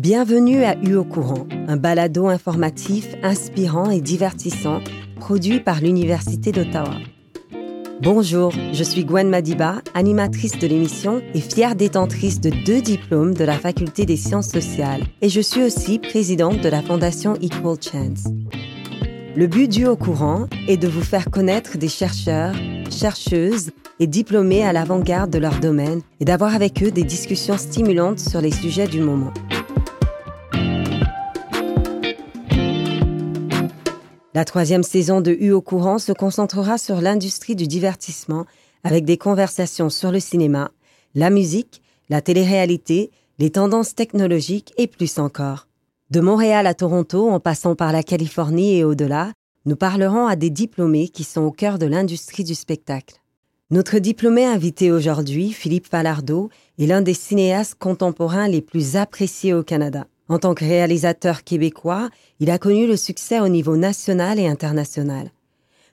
Bienvenue à U au courant, un balado informatif inspirant et divertissant produit par l'Université d'Ottawa. Bonjour, je suis Gwen Madiba, animatrice de l'émission et fière détentrice de deux diplômes de la Faculté des sciences sociales. Et je suis aussi présidente de la Fondation Equal Chance. Le but du Au courant est de vous faire connaître des chercheurs, chercheuses et diplômés à l'avant-garde de leur domaine et d'avoir avec eux des discussions stimulantes sur les sujets du moment. La troisième saison de U au courant se concentrera sur l'industrie du divertissement avec des conversations sur le cinéma, la musique, la télé-réalité, les tendances technologiques et plus encore. De Montréal à Toronto, en passant par la Californie et au-delà, nous parlerons à des diplômés qui sont au cœur de l'industrie du spectacle. Notre diplômé invité aujourd'hui, Philippe Falardeau, est l'un des cinéastes contemporains les plus appréciés au Canada. En tant que réalisateur québécois, il a connu le succès au niveau national et international.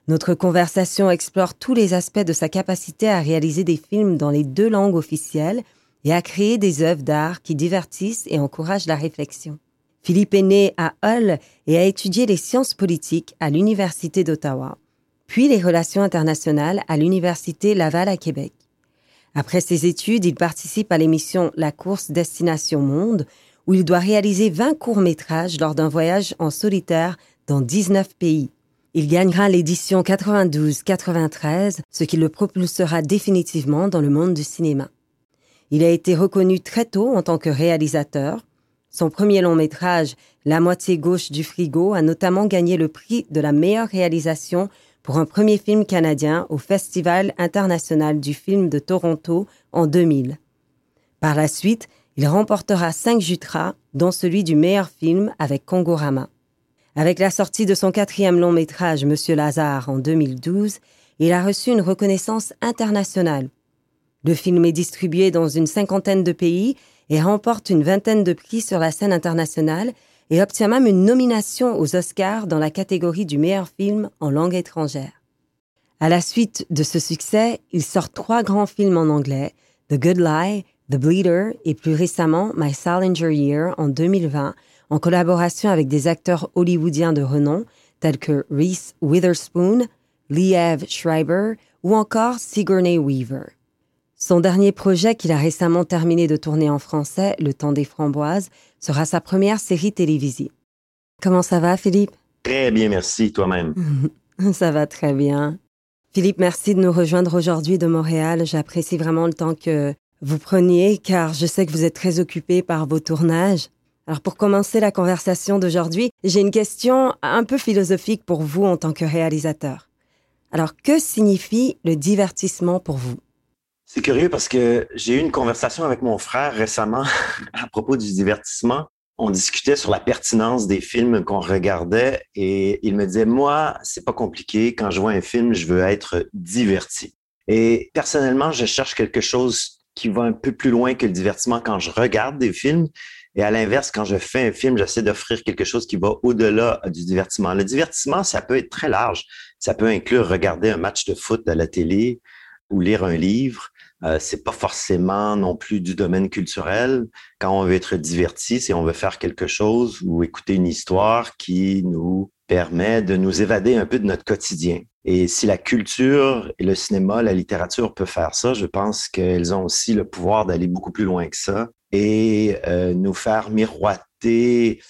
Notre conversation explore tous les aspects de sa capacité à réaliser des films dans les deux langues officielles et à créer des œuvres d'art qui divertissent et encouragent la réflexion. Philippe est né à Hull et a étudié les sciences politiques à l'Université d'Ottawa, puis les relations internationales à l'Université Laval à Québec. Après ses études, il participe à l'émission La course Destination Monde, où il doit réaliser 20 courts-métrages lors d'un voyage en solitaire dans 19 pays. Il gagnera l'édition 92-93, ce qui le propulsera définitivement dans le monde du cinéma. Il a été reconnu très tôt en tant que réalisateur. Son premier long métrage, La moitié gauche du frigo, a notamment gagné le prix de la meilleure réalisation pour un premier film canadien au Festival international du film de Toronto en 2000. Par la suite, il remportera cinq Jutras, dont celui du meilleur film avec Kongorama. Avec la sortie de son quatrième long métrage Monsieur Lazare en 2012, il a reçu une reconnaissance internationale. Le film est distribué dans une cinquantaine de pays et remporte une vingtaine de prix sur la scène internationale et obtient même une nomination aux Oscars dans la catégorie du meilleur film en langue étrangère. À la suite de ce succès, il sort trois grands films en anglais, The Good Lie, The Bleeder et plus récemment My Salinger Year en 2020 en collaboration avec des acteurs hollywoodiens de renom tels que Reese Witherspoon, Liev Schreiber ou encore Sigourney Weaver. Son dernier projet qu'il a récemment terminé de tourner en français, Le temps des framboises, sera sa première série télévisée. Comment ça va, Philippe? Très bien, merci, toi-même. ça va très bien. Philippe, merci de nous rejoindre aujourd'hui de Montréal. J'apprécie vraiment le temps que vous preniez, car je sais que vous êtes très occupé par vos tournages. Alors pour commencer la conversation d'aujourd'hui, j'ai une question un peu philosophique pour vous en tant que réalisateur. Alors que signifie le divertissement pour vous? C'est curieux parce que j'ai eu une conversation avec mon frère récemment à propos du divertissement. On discutait sur la pertinence des films qu'on regardait et il me disait moi, c'est pas compliqué quand je vois un film, je veux être diverti. Et personnellement, je cherche quelque chose qui va un peu plus loin que le divertissement quand je regarde des films. Et à l'inverse, quand je fais un film, j'essaie d'offrir quelque chose qui va au-delà du divertissement. Le divertissement, ça peut être très large. Ça peut inclure regarder un match de foot à la télé ou lire un livre. Euh, c'est pas forcément non plus du domaine culturel. Quand on veut être diverti, c'est on veut faire quelque chose ou écouter une histoire qui nous permet de nous évader un peu de notre quotidien. Et si la culture et le cinéma, la littérature peuvent faire ça, je pense qu'elles ont aussi le pouvoir d'aller beaucoup plus loin que ça et euh, nous faire miroiter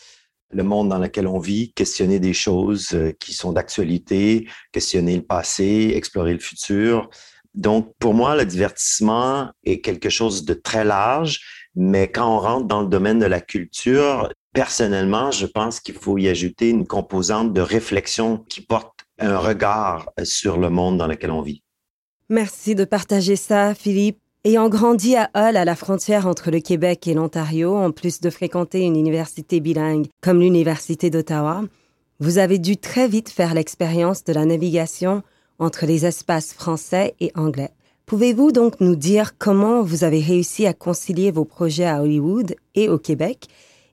le monde dans lequel on vit, questionner des choses euh, qui sont d'actualité, questionner le passé, explorer le futur. Donc, pour moi, le divertissement est quelque chose de très large, mais quand on rentre dans le domaine de la culture, personnellement, je pense qu'il faut y ajouter une composante de réflexion qui porte un regard sur le monde dans lequel on vit. Merci de partager ça, Philippe. Ayant grandi à Hull, à la frontière entre le Québec et l'Ontario, en plus de fréquenter une université bilingue comme l'Université d'Ottawa, vous avez dû très vite faire l'expérience de la navigation entre les espaces français et anglais. Pouvez-vous donc nous dire comment vous avez réussi à concilier vos projets à Hollywood et au Québec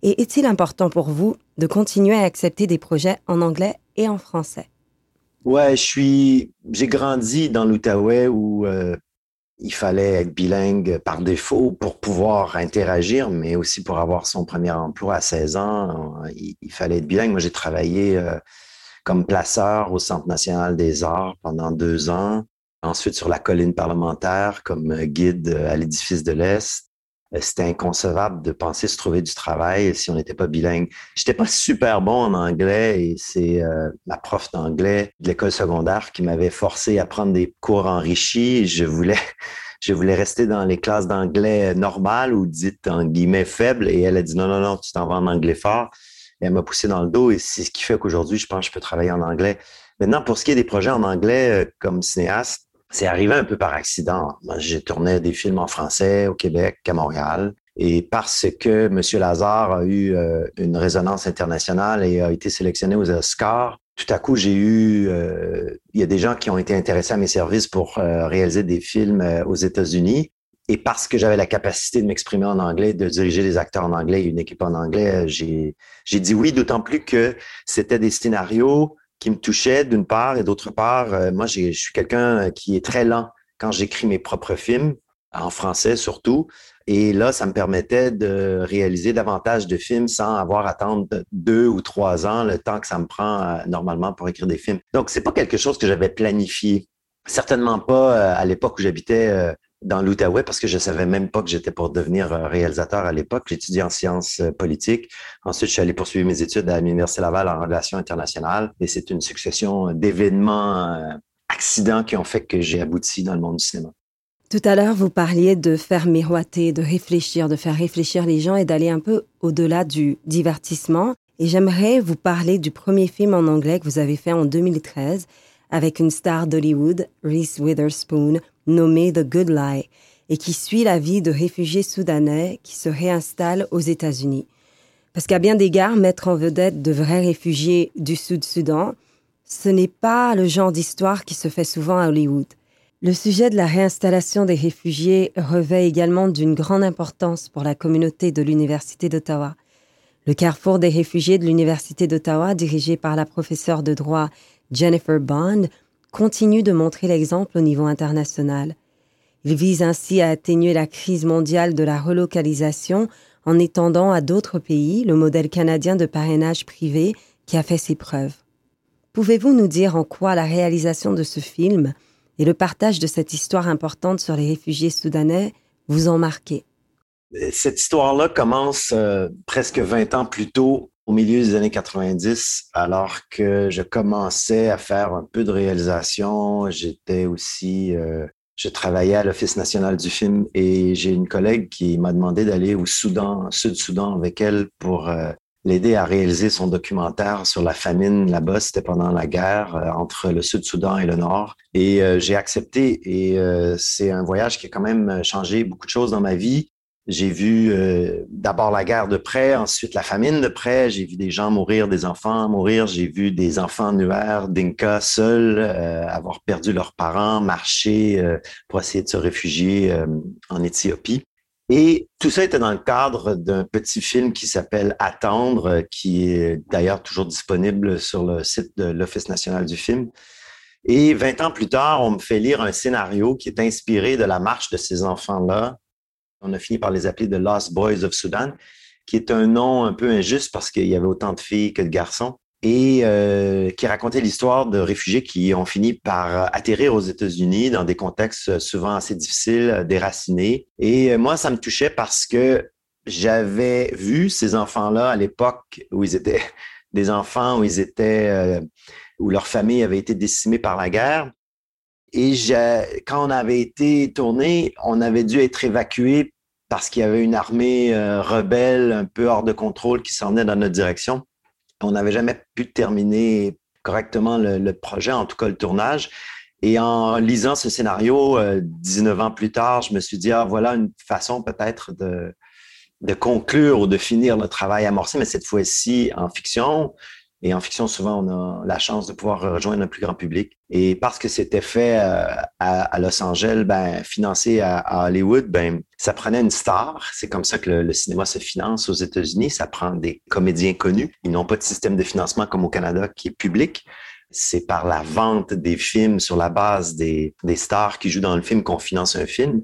et est-il important pour vous de continuer à accepter des projets en anglais et en français? Ouais, je suis, j'ai grandi dans l'Outaouais où euh, il fallait être bilingue par défaut pour pouvoir interagir, mais aussi pour avoir son premier emploi à 16 ans. Il, fallait être bilingue. Moi, j'ai travaillé euh, comme placeur au Centre national des arts pendant deux ans. Ensuite, sur la colline parlementaire comme guide à l'édifice de l'Est. Euh, c'était inconcevable de penser se trouver du travail si on n'était pas bilingue. J'étais pas super bon en anglais et c'est euh, la prof d'anglais de l'école secondaire qui m'avait forcé à prendre des cours enrichis. Je voulais, je voulais rester dans les classes d'anglais normales ou dites en guillemets faibles et elle a dit non, non, non, tu t'en vas en anglais fort. Elle m'a poussé dans le dos et c'est ce qui fait qu'aujourd'hui, je pense que je peux travailler en anglais. Maintenant, pour ce qui est des projets en anglais euh, comme cinéaste, c'est arrivé un peu par accident. Moi, j'ai tourné des films en français au Québec, à Montréal. Et parce que M. Lazare a eu euh, une résonance internationale et a été sélectionné aux Oscars, tout à coup, j'ai eu, euh, il y a des gens qui ont été intéressés à mes services pour euh, réaliser des films aux États-Unis. Et parce que j'avais la capacité de m'exprimer en anglais, de diriger des acteurs en anglais une équipe en anglais, j'ai dit oui, d'autant plus que c'était des scénarios qui me touchait d'une part et d'autre part, euh, moi, je suis quelqu'un qui est très lent quand j'écris mes propres films, en français surtout. Et là, ça me permettait de réaliser davantage de films sans avoir à attendre deux ou trois ans, le temps que ça me prend euh, normalement pour écrire des films. Donc, c'est pas quelque chose que j'avais planifié. Certainement pas euh, à l'époque où j'habitais dans l'Outaouais parce que je savais même pas que j'étais pour devenir euh, réalisateur à l'époque. J'étudiais en sciences euh, politiques. Ensuite, je suis allé poursuivre mes études à l'Université Laval en relations internationales et c'est une succession d'événements, euh, accidents qui ont fait que j'ai abouti dans le monde du cinéma. Tout à l'heure, vous parliez de faire miroiter, de réfléchir, de faire réfléchir les gens et d'aller un peu au-delà du divertissement. Et j'aimerais vous parler du premier film en anglais que vous avez fait en 2013 avec une star d'Hollywood, Reese Witherspoon, nommée The Good Lie, et qui suit la vie de réfugiés soudanais qui se réinstallent aux États-Unis. Parce qu'à bien d'égards, mettre en vedette de vrais réfugiés du Sud-Soudan, ce n'est pas le genre d'histoire qui se fait souvent à Hollywood. Le sujet de la réinstallation des réfugiés revêt également d'une grande importance pour la communauté de l'Université d'Ottawa. Le carrefour des réfugiés de l'Université d'Ottawa, dirigé par la professeure de droit Jennifer Bond, continue de montrer l'exemple au niveau international. Il vise ainsi à atténuer la crise mondiale de la relocalisation en étendant à d'autres pays le modèle canadien de parrainage privé qui a fait ses preuves. Pouvez-vous nous dire en quoi la réalisation de ce film et le partage de cette histoire importante sur les réfugiés soudanais vous ont marqué? Cette histoire-là commence euh, presque 20 ans plus tôt au milieu des années 90, alors que je commençais à faire un peu de réalisation. J'étais aussi, euh, je travaillais à l'Office national du film et j'ai une collègue qui m'a demandé d'aller au Soudan, Sud-Soudan avec elle pour euh, l'aider à réaliser son documentaire sur la famine là-bas. C'était pendant la guerre euh, entre le Sud-Soudan et le Nord. Et j'ai accepté et c'est un voyage qui a quand même changé beaucoup de choses dans ma vie. J'ai vu euh, d'abord la guerre de près, ensuite la famine de près. J'ai vu des gens mourir, des enfants mourir. J'ai vu des enfants nuers, d'Inca, seuls, euh, avoir perdu leurs parents, marcher euh, pour essayer de se réfugier en Éthiopie. Et tout ça était dans le cadre d'un petit film qui s'appelle Attendre, qui est d'ailleurs toujours disponible sur le site de l'Office national du film. Et 20 ans plus tard, on me fait lire un scénario qui est inspiré de la marche de ces enfants-là on a fini par les appeler The Lost Boys of Sudan, qui est un nom un peu injuste parce qu'il y avait autant de filles que de garçons et euh, qui racontait l'histoire de réfugiés qui ont fini par atterrir aux États-Unis dans des contextes souvent assez difficiles, déracinés. Et euh, moi, ça me touchait parce que j'avais vu ces enfants-là à l'époque où ils étaient des enfants, euh, où leur famille avait été décimée par la guerre. Et quand on avait été tourné, on avait dû être évacué parce qu'il y avait une armée euh, rebelle un peu hors de contrôle qui s'en venait dans notre direction. On n'avait jamais pu terminer correctement le, projet, en tout cas le tournage. Et en lisant ce scénario, 19 euh, ans plus tard, je me suis dit, ah, voilà une façon peut-être de, de conclure ou de finir le travail amorcé, mais cette fois-ci en fiction. Et en fiction, souvent, on a la chance de pouvoir rejoindre un plus grand public. Et parce que c'était fait euh, à, Los Angeles, ben, financé à, Hollywood, ben, ça prenait une star. C'est comme ça que le, cinéma se finance aux États-Unis. Ça prend des comédiens connus. Ils n'ont pas de système de financement comme au Canada qui est public. c'est par la vente des films sur la base des, stars qui jouent dans le film qu'on finance un film.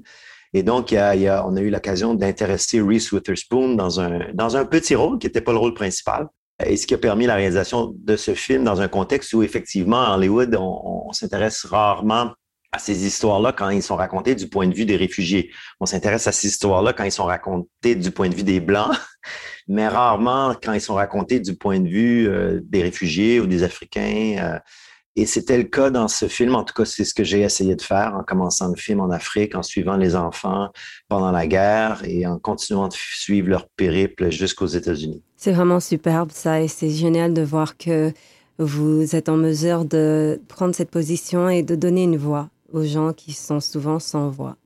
Et donc, on a eu l'occasion d'intéresser Reese Witherspoon dans un, dans un petit rôle qui n'était pas le rôle principal. Et ce qui a permis la réalisation de ce film dans un contexte où, effectivement, à Hollywood, on, s'intéresse rarement à ces histoires-là quand ils sont racontés du point de vue des réfugiés. On s'intéresse à ces histoires-là quand ils sont racontés du point de vue des Blancs, mais rarement quand ils sont racontés du point de vue euh, des réfugiés ou des Africains. Euh, et c'était le cas dans ce film. En tout cas, c'est ce que j'ai essayé de faire en commençant le film en Afrique, en suivant les enfants pendant la guerre et en continuant de suivre leur périple jusqu'aux États-Unis. C'est vraiment superbe ça et c'est génial de voir que vous êtes en mesure de prendre cette position et de donner une voix aux gens qui sont souvent sans voix.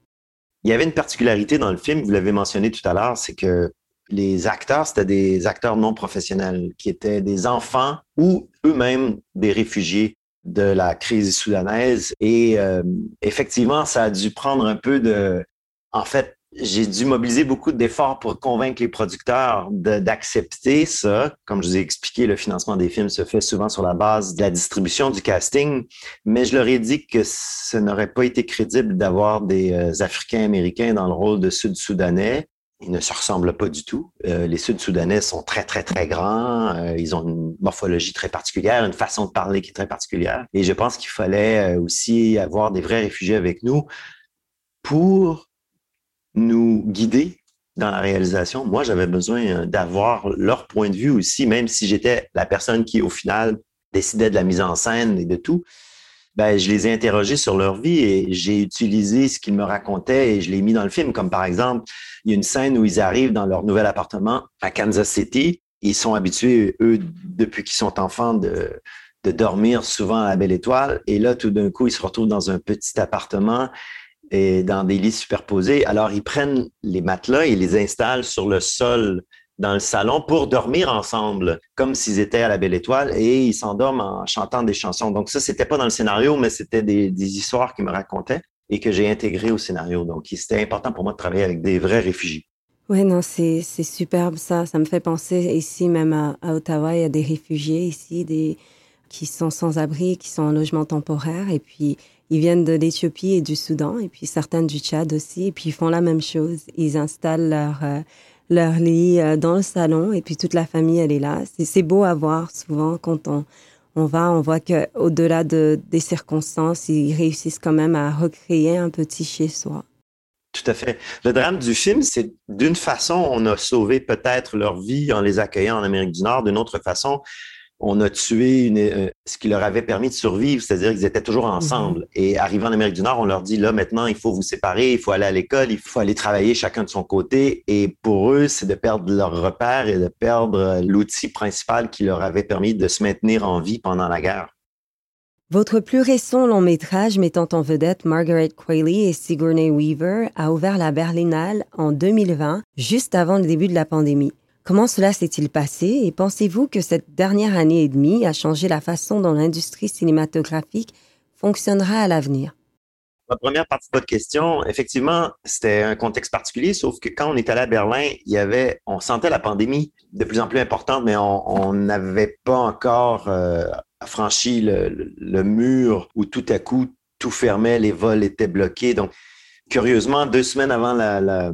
Il y avait une particularité dans le film, vous l'avez mentionné tout à l'heure, c'est que les acteurs, c'était des acteurs non professionnels qui étaient des enfants ou eux-mêmes des réfugiés de la crise soudanaise. Et euh, effectivement, ça a dû prendre un peu de... En fait, j'ai dû mobiliser beaucoup d'efforts pour convaincre les producteurs d'accepter ça. Comme je vous ai expliqué, le financement des films se fait souvent sur la base de la distribution du casting, mais je leur ai dit que ce n'aurait pas été crédible d'avoir des euh, Africains américains dans le rôle de Sud-Soudanais. Ils ne se ressemblent pas du tout. Euh, les Sud-Soudanais sont très, très, très grands. Euh, ils ont une morphologie très particulière, une façon de parler qui est très particulière. Et je pense qu'il fallait aussi avoir des vrais réfugiés avec nous pour nous guider dans la réalisation. Moi, j'avais besoin euh, d'avoir leur point de vue aussi, même si j'étais la personne qui, au final, décidait de la mise en scène et de tout. Ben, je les ai interrogés sur leur vie et j'ai utilisé ce qu'ils me racontaient et je l'ai mis dans le film. Comme par exemple, il y a une scène où ils arrivent dans leur nouvel appartement à Kansas City. Ils sont habitués, eux, depuis qu'ils sont enfants, de, de dormir souvent à la Belle Étoile. Et là, tout d'un coup, ils se retrouvent dans un petit appartement et dans des lits superposés. Alors, ils prennent les matelas et les installent sur le sol dans le salon pour dormir ensemble, comme s'ils étaient à la Belle Étoile, et ils s'endorment en chantant des chansons. Donc ça, c'était pas dans le scénario, mais c'était des, histoires qu'ils me racontaient et que j'ai intégrées au scénario. Donc, c'était important pour moi de travailler avec des vrais réfugiés. Oui, non, c'est superbe ça. Ça me fait penser ici, même à, à, Ottawa, il y a des réfugiés ici, des qui sont sans abri, qui sont en logement temporaire, et puis ils viennent de l'Éthiopie et du Soudan, et puis certains du Tchad aussi, et puis ils font la même chose. Ils installent leur, euh, leur lit euh, dans le salon, et puis toute la famille, elle est là. C'est beau à voir souvent quand on, on va, on voit qu'au-delà de, des circonstances, ils réussissent quand même à recréer un petit chez-soi. Tout à fait. Le drame du film, c'est d'une façon, on a sauvé peut-être leur vie en les accueillant en Amérique du Nord. D'une autre façon, on a tué une, euh, ce qui leur avait permis de survivre, c'est-à-dire qu'ils étaient toujours ensemble. Mm-hmm. Et arrivant en Amérique du Nord, on leur dit, là, maintenant, il faut vous séparer, il faut aller à l'école, il faut aller travailler chacun de son côté. Et pour eux, c'est de perdre leur repère et de perdre euh, l'outil principal qui leur avait permis de se maintenir en vie pendant la guerre. Votre plus récent long métrage mettant en vedette Margaret Qualley et Sigourney Weaver a ouvert la Berlinale en 2020, juste avant le début de la pandémie. Comment cela s'est-il passé et pensez-vous que cette dernière année et demie a changé la façon dont l'industrie cinématographique fonctionnera à l'avenir? La première partie de votre question, effectivement, c'était un contexte particulier, sauf que quand on est allé à Berlin, il y avait, on sentait la pandémie de plus en plus importante, mais on n'avait pas encore euh, franchi le, mur où tout à coup tout fermait, les vols étaient bloqués. Donc, curieusement, deux semaines avant la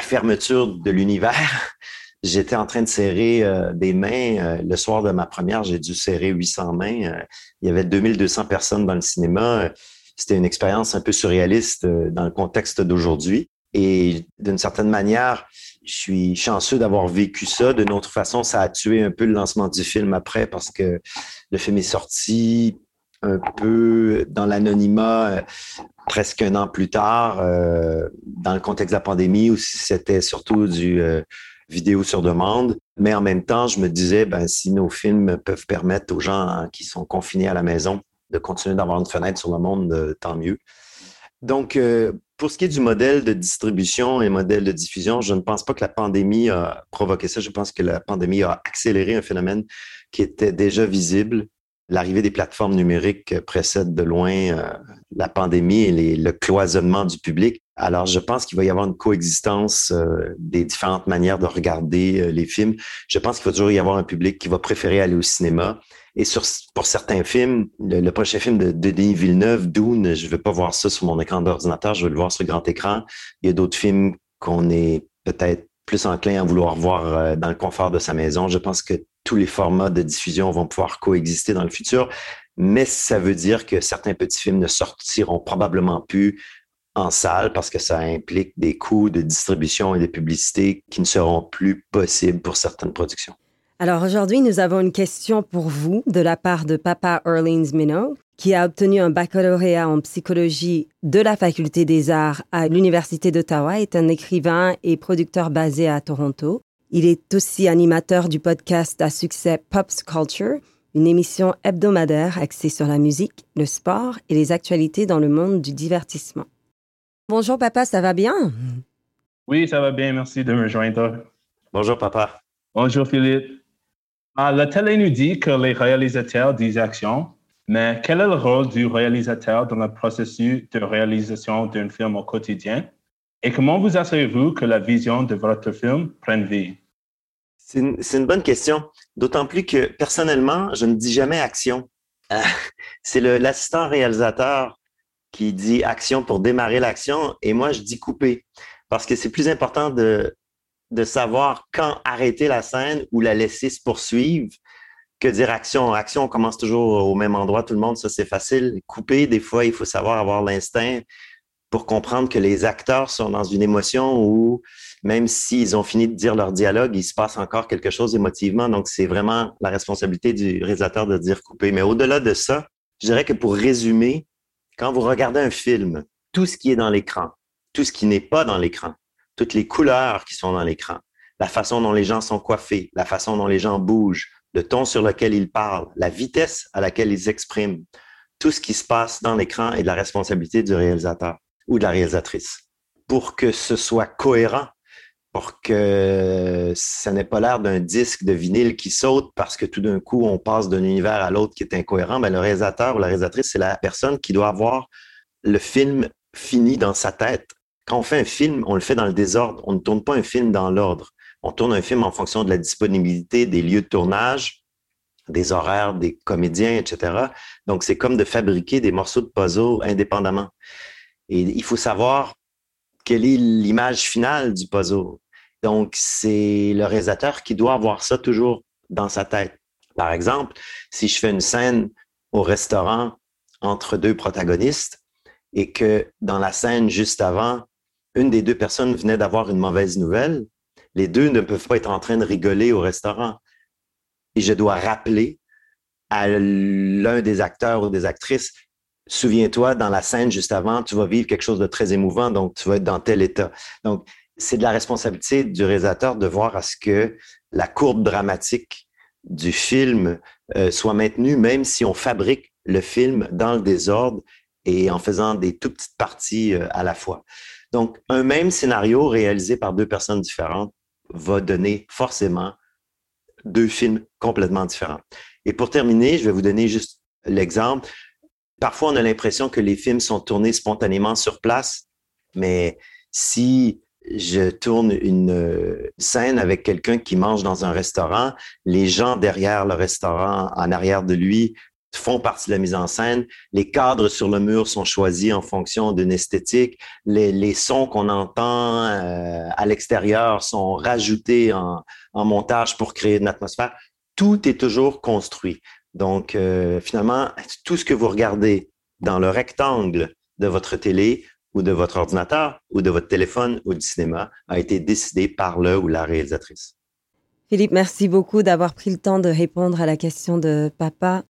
fermeture de l'univers, J'étais en train de serrer euh, des mains. Euh, le soir de ma première, j'ai dû serrer 800 mains. Euh, il y avait 2200 personnes dans le cinéma. C'était une expérience un peu surréaliste dans le contexte d'aujourd'hui. Et d'une certaine manière, je suis chanceux d'avoir vécu ça. D'une autre façon, ça a tué un peu le lancement du film après parce que le film est sorti un peu dans l'anonymat presque un an plus tard, dans le contexte de la pandémie, où c'était surtout du vidéo sur demande. Mais en même temps, je me disais, ben, si nos films peuvent permettre aux gens qui sont confinés à la maison de continuer d'avoir une fenêtre sur le monde, euh, tant mieux. Donc, euh, pour ce qui est du modèle de distribution et modèle de diffusion, je ne pense pas que la pandémie a provoqué ça. Je pense que la pandémie a accéléré un phénomène qui était déjà visible. L'arrivée des plateformes numériques précède de loin euh, la pandémie et le cloisonnement du public. Alors, je pense qu'il va y avoir une coexistence euh, des différentes manières de regarder euh, les films. Je pense qu'il va toujours y avoir un public qui va préférer aller au cinéma. Et sur, pour certains films, le, prochain film de, de, Denis Villeneuve, Dune, je ne vais pas voir ça sur mon écran d'ordinateur, je vais le voir sur grand écran. Il y a d'autres films qu'on est peut-être plus enclin à vouloir voir euh, dans le confort de sa maison. Je pense que tous les formats de diffusion vont pouvoir coexister dans le futur, mais ça veut dire que certains petits films ne sortiront probablement plus en salle parce que ça implique des coûts de distribution et de publicité qui ne seront plus possibles pour certaines productions. Alors aujourd'hui, nous avons une question pour vous de la part de Papa Orleans Minot, qui a obtenu un baccalauréat en psychologie de la Faculté des Arts à l'Université d'Ottawa, est un écrivain et producteur basé à Toronto. Il est aussi animateur du podcast à succès Pops Culture, une émission hebdomadaire axée sur la musique, le sport et les actualités dans le monde du divertissement. Bonjour papa, ça va bien? Oui, ça va bien, merci de me rejoindre. Bonjour papa. Bonjour Philippe. Ah, la télé nous dit que les réalisateurs disent action, mais quel est le rôle du réalisateur dans le processus de réalisation d'un film au quotidien? Et comment vous assurez-vous que la vision de votre film prenne vie? C'est une, bonne question, d'autant plus que personnellement, je ne dis jamais action. Euh, c'est l'assistant réalisateur qui dit action pour démarrer l'action et moi, je dis couper parce que c'est plus important de, savoir quand arrêter la scène ou la laisser se poursuivre que dire action. Action, on commence toujours au même endroit, tout le monde, ça c'est facile. Couper, des fois, il faut savoir avoir l'instinct pour comprendre que les acteurs sont dans une émotion où même s'ils ont fini de dire leur dialogue, il se passe encore quelque chose émotivement. Donc, c'est vraiment la responsabilité du réalisateur de dire couper. Mais au-delà de ça, je dirais que pour résumer, quand vous regardez un film, tout ce qui est dans l'écran, tout ce qui n'est pas dans l'écran, toutes les couleurs qui sont dans l'écran, la façon dont les gens sont coiffés, la façon dont les gens bougent, le ton sur lequel ils parlent, la vitesse à laquelle ils s'expriment, tout ce qui se passe dans l'écran est de la responsabilité du réalisateur ou de la réalisatrice. Pour que ce soit cohérent, pour que ça n'ait pas l'air d'un disque de vinyle qui saute parce que tout d'un coup, on passe d'un univers à l'autre qui est incohérent, ben, le réalisateur ou la réalisatrice, c'est la personne qui doit avoir le film fini dans sa tête. Quand on fait un film, on le fait dans le désordre. On ne tourne pas un film dans l'ordre. On tourne un film en fonction de la disponibilité des lieux de tournage, des horaires des comédiens, etc. Donc, c'est comme de fabriquer des morceaux de puzzle indépendamment. Et il faut savoir quelle est l'image finale du puzzle. Donc, c'est le réalisateur qui doit avoir ça toujours dans sa tête. Par exemple, si je fais une scène au restaurant entre deux protagonistes et que dans la scène juste avant, une des deux personnes venait d'avoir une mauvaise nouvelle, les deux ne peuvent pas être en train de rigoler au restaurant. Et je dois rappeler à l'un des acteurs ou des actrices, souviens-toi, dans la scène juste avant, tu vas vivre quelque chose de très émouvant, donc tu vas être dans tel état. Donc, c'est de la responsabilité du réalisateur de voir à ce que la courbe dramatique du film euh, soit maintenue, même si on fabrique le film dans le désordre et en faisant des tout petites parties euh, à la fois. Donc, un même scénario réalisé par deux personnes différentes va donner forcément deux films complètement différents. Et pour terminer, je vais vous donner juste l'exemple. Parfois, on a l'impression que les films sont tournés spontanément sur place, mais si je tourne une euh, scène avec quelqu'un qui mange dans un restaurant, les gens derrière le restaurant, en arrière de lui, font partie de la mise en scène. Les cadres sur le mur sont choisis en fonction d'une esthétique. Les, sons qu'on entend euh, à l'extérieur sont rajoutés en, montage pour créer une atmosphère. Tout est toujours construit. Donc, euh, finalement, tout ce que vous regardez dans le rectangle de votre télé ou de votre ordinateur ou de votre téléphone ou du cinéma a été décidé par le ou la réalisatrice. Philippe, merci beaucoup d'avoir pris le temps de répondre à la question de papa.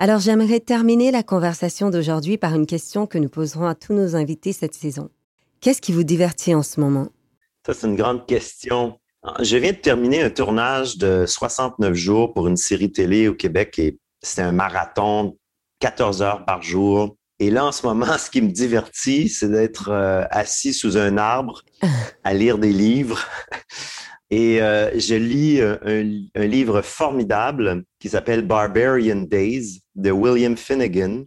Alors j'aimerais terminer la conversation d'aujourd'hui par une question que nous poserons à tous nos invités cette saison. Qu'est-ce qui vous divertit en ce moment? Ça, c'est une grande question. Je viens de terminer un tournage de 69 jours pour une série télé au Québec et c'est un marathon, 14 heures par jour. Et là, en ce moment, ce qui me divertit, c'est d'être euh, assis sous un arbre à lire des livres et euh, je lis euh, un, livre formidable qui s'appelle Barbarian Days de William Finnegan,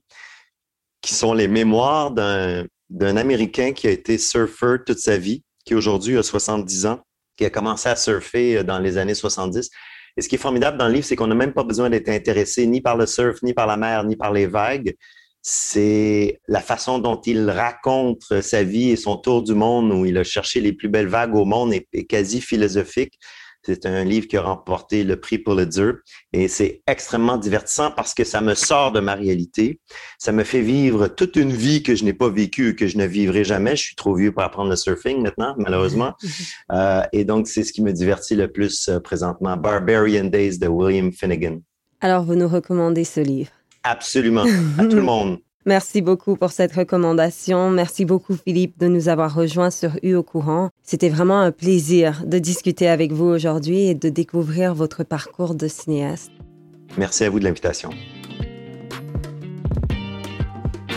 qui sont les mémoires d'un Américain qui a été surfeur toute sa vie, qui aujourd'hui a 70 ans, qui a commencé à surfer dans les années 70. Et ce qui est formidable dans le livre, c'est qu'on n'a même pas besoin d'être intéressé ni par le surf, ni par la mer, ni par les vagues. C'est la façon dont il raconte sa vie et son tour du monde, où il a cherché les plus belles vagues au monde, et quasi philosophique. C'est un livre qui a remporté le prix Pulitzer et c'est extrêmement divertissant parce que ça me sort de ma réalité. Ça me fait vivre toute une vie que je n'ai pas vécue, que je ne vivrai jamais. Je suis trop vieux pour apprendre le surfing maintenant, malheureusement. Euh, et donc, c'est ce qui me divertit le plus euh, présentement. Barbarian Days de William Finnegan. Alors, vous nous recommandez ce livre? Absolument, à tout le monde. Merci beaucoup pour cette recommandation. Merci beaucoup, Philippe, de nous avoir rejoints sur U au courant. C'était vraiment un plaisir de discuter avec vous aujourd'hui et de découvrir votre parcours de cinéaste. Merci à vous de l'invitation.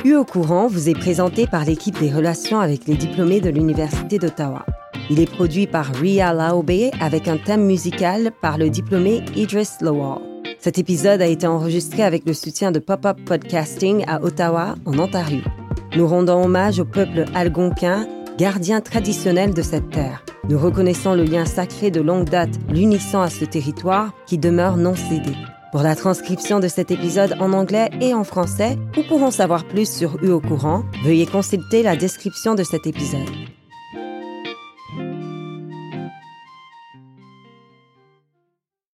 U au courant vous est présenté par l'équipe des relations avec les diplômés de l'Université d'Ottawa. Il est produit par Ria Laobe avec un thème musical par le diplômé Idris Lowell. Cet épisode a été enregistré avec le soutien de Pop-Up Podcasting à Ottawa, en Ontario. Nous rendons hommage au peuple algonquin, gardien traditionnel de cette terre. Nous reconnaissons le lien sacré de longue date l'unissant à ce territoire qui demeure non cédé. Pour la transcription de cet épisode en anglais et en français, ou pour en savoir plus sur U au courant, veuillez consulter la description de cet épisode.